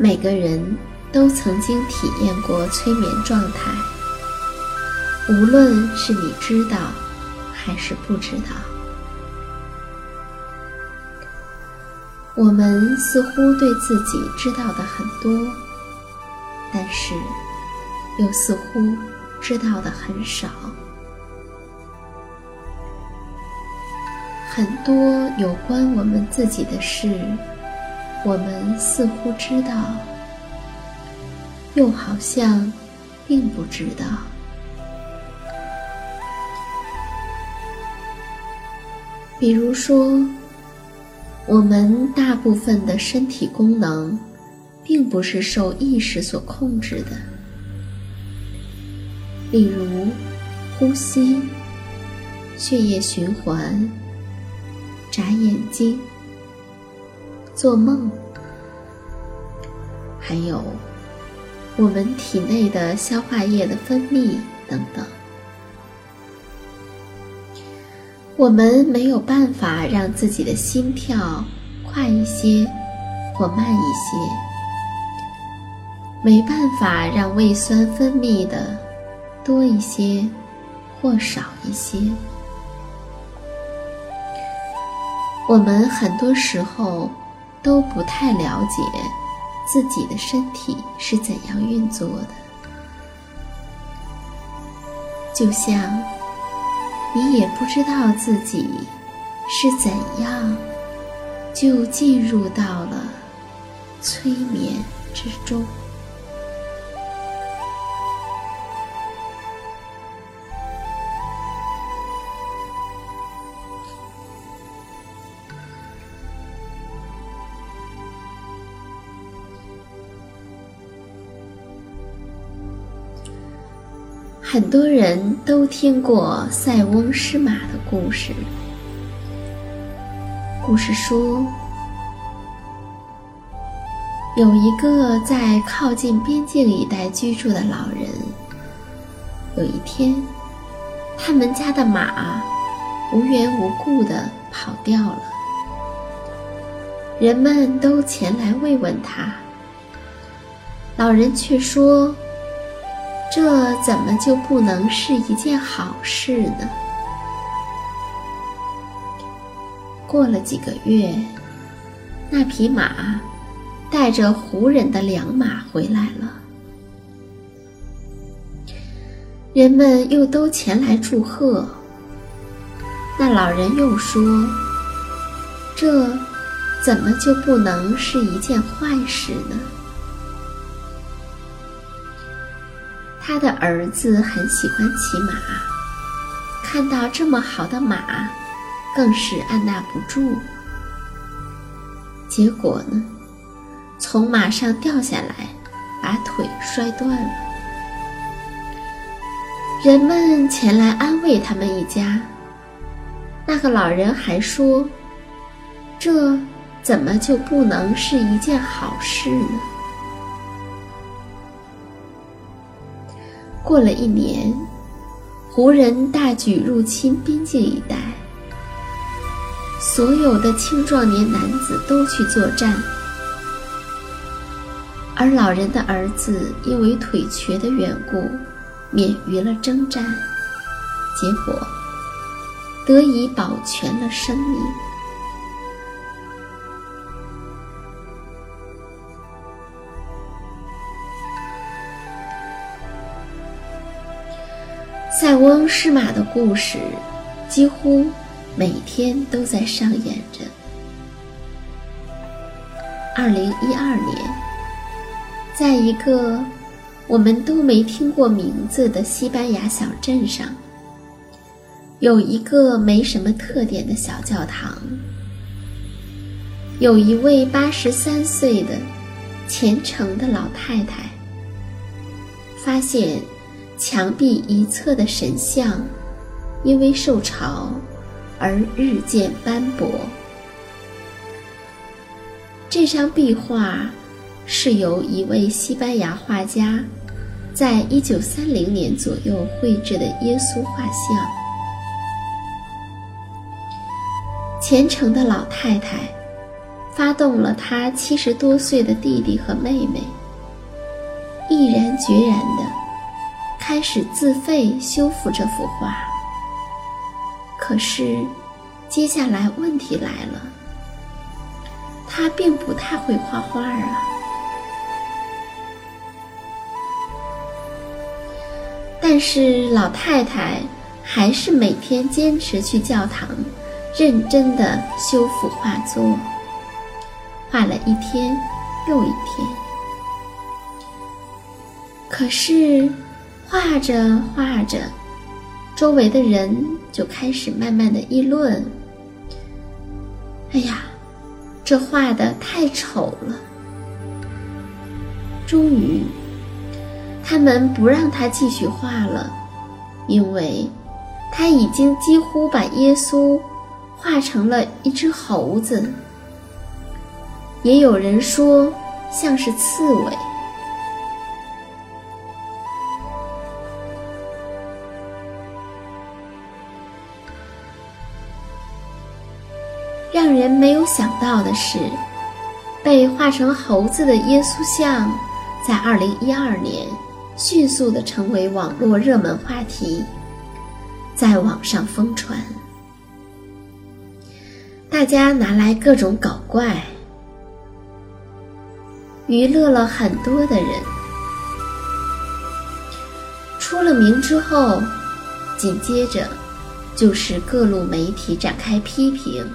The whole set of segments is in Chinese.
每个人都曾经体验过催眠状态，无论是你知道还是不知道。我们似乎对自己知道的很多，但是又似乎知道的很少。很多有关我们自己的事。我们似乎知道，又好像并不知道。比如说，我们大部分的身体功能，并不是受意识所控制的，例如呼吸、血液循环、眨眼睛。做梦，还有我们体内的消化液的分泌等等，我们没有办法让自己的心跳快一些或慢一些，没办法让胃酸分泌的多一些或少一些。我们很多时候。都不太了解自己的身体是怎样运作的，就像你也不知道自己是怎样就进入到了催眠之中。很多人都听过塞翁失马的故事。故事说，有一个在靠近边境一带居住的老人。有一天，他们家的马无缘无故的跑掉了，人们都前来慰问他，老人却说。这怎么就不能是一件好事呢？过了几个月，那匹马带着胡人的良马回来了，人们又都前来祝贺。那老人又说：“这怎么就不能是一件坏事呢？”他的儿子很喜欢骑马，看到这么好的马，更是按捺不住。结果呢，从马上掉下来，把腿摔断了。人们前来安慰他们一家。那个老人还说：“这怎么就不能是一件好事呢？”过了一年，胡人大举入侵边境一带，所有的青壮年男子都去作战，而老人的儿子因为腿瘸的缘故，免于了征战，结果得以保全了生命。塞翁失马的故事，几乎每天都在上演着。二零一二年，在一个我们都没听过名字的西班牙小镇上，有一个没什么特点的小教堂，有一位八十三岁的虔诚的老太太，发现。墙壁一侧的神像，因为受潮而日渐斑驳。这张壁画是由一位西班牙画家在一九三零年左右绘制的耶稣画像。虔诚的老太太发动了她七十多岁的弟弟和妹妹，毅然决然的。开始自费修复这幅画，可是，接下来问题来了。他并不太会画画啊。但是老太太还是每天坚持去教堂，认真的修复画作，画了一天又一天。可是。画着画着，周围的人就开始慢慢的议论：“哎呀，这画的太丑了。”终于，他们不让他继续画了，因为他已经几乎把耶稣画成了一只猴子。也有人说，像是刺猬。没有想到的是，被画成猴子的耶稣像，在二零一二年迅速的成为网络热门话题，在网上疯传，大家拿来各种搞怪，娱乐了很多的人。出了名之后，紧接着就是各路媒体展开批评。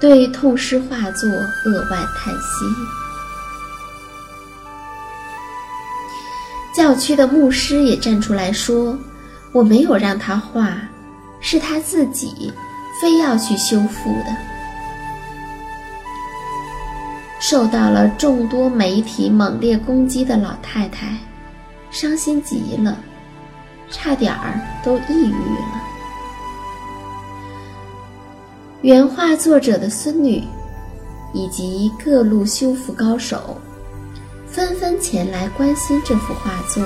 对痛失画作扼腕叹息。教区的牧师也站出来说：“我没有让他画，是他自己非要去修复的。”受到了众多媒体猛烈攻击的老太太，伤心极了，差点儿都抑郁了。原画作者的孙女，以及各路修复高手，纷纷前来关心这幅画作，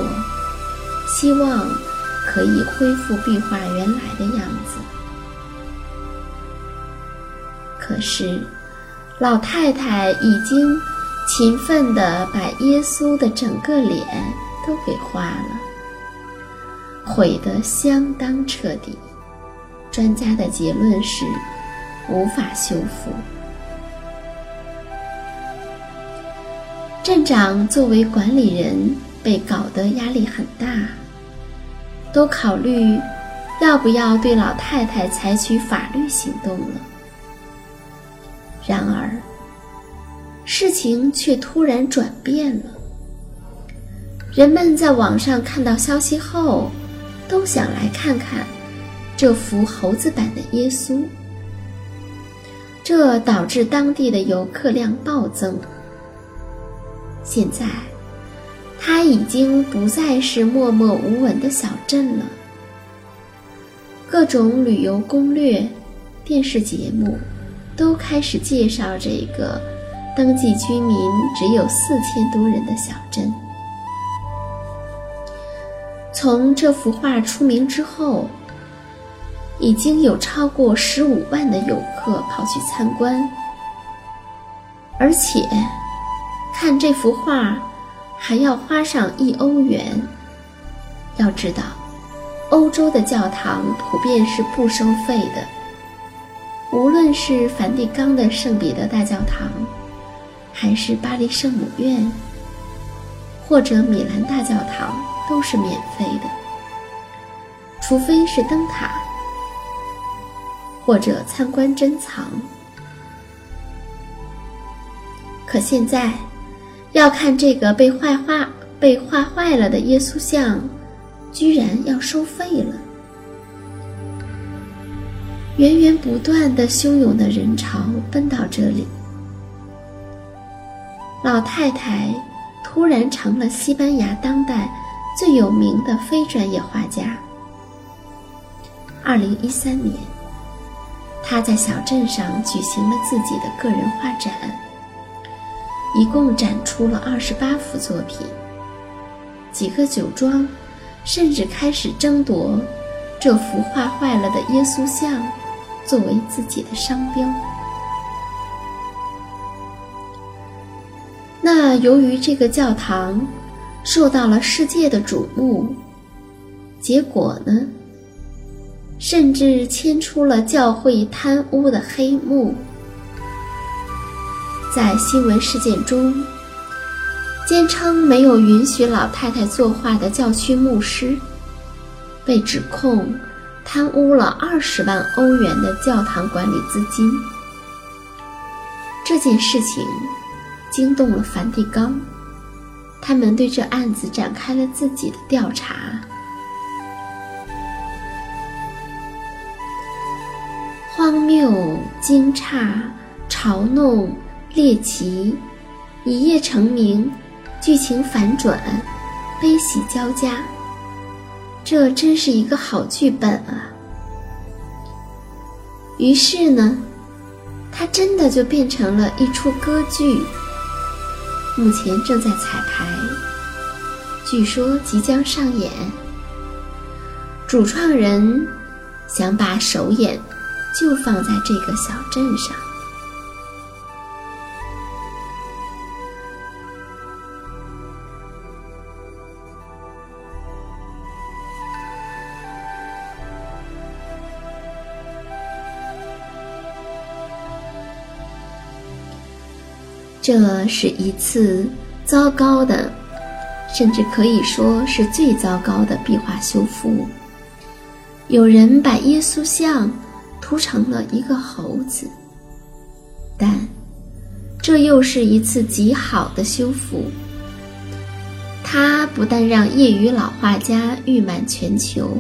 希望可以恢复壁画原来的样子。可是，老太太已经勤奋地把耶稣的整个脸都给画了，毁得相当彻底。专家的结论是无法修复。镇长作为管理人，被搞得压力很大，都考虑要不要对老太太采取法律行动了。然而，事情却突然转变了。人们在网上看到消息后，都想来看看这幅猴子版的耶稣，这导致当地的游客量暴增。现在，它已经不再是默默无闻的小镇了。各种旅游攻略、电视节目都开始介绍这个登记居民只有四千多人的小镇。从这幅画出名之后，已经有超过十五万的游客跑去参观，而且。看这幅画，还要花上一欧元。要知道，欧洲的教堂普遍是不收费的，无论是梵蒂冈的圣彼得大教堂，还是巴黎圣母院，或者米兰大教堂，都是免费的，除非是灯塔，或者参观珍藏。可现在。要看这个被坏画、被画坏了的耶稣像，居然要收费了。源源不断的汹涌的人潮奔到这里，老太太突然成了西班牙当代最有名的非专业画家。二零一三年，他在小镇上举行了自己的个人画展。一共展出了二十八幅作品，几个酒庄甚至开始争夺这幅画坏了的耶稣像作为自己的商标。那由于这个教堂受到了世界的瞩目，结果呢，甚至牵出了教会贪污的黑幕。在新闻事件中，坚称没有允许老太太作画的教区牧师，被指控贪污了二十万欧元的教堂管理资金。这件事情惊动了梵蒂冈，他们对这案子展开了自己的调查。荒谬、惊诧、嘲弄。猎奇，一夜成名，剧情反转，悲喜交加。这真是一个好剧本啊！于是呢，它真的就变成了一出歌剧，目前正在彩排，据说即将上演。主创人想把首演就放在这个小镇上。这是一次糟糕的，甚至可以说是最糟糕的壁画修复。有人把耶稣像涂成了一个猴子，但这又是一次极好的修复。它不但让业余老画家誉满全球，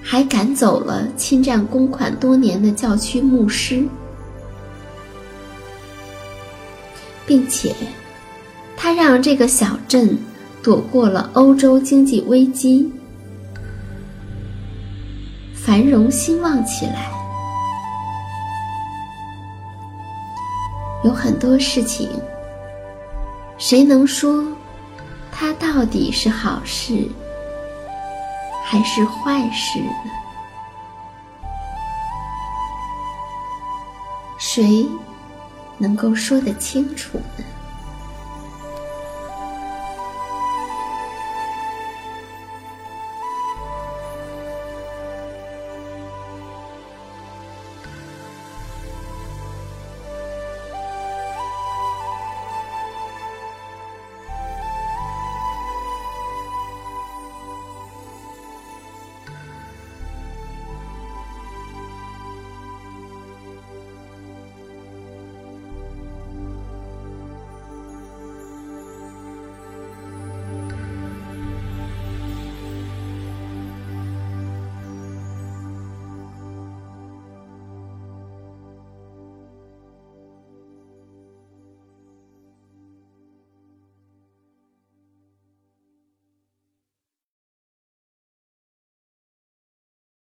还赶走了侵占公款多年的教区牧师。并且，他让这个小镇躲过了欧洲经济危机，繁荣兴旺起来。有很多事情，谁能说它到底是好事还是坏事呢？谁？能够说得清楚呢？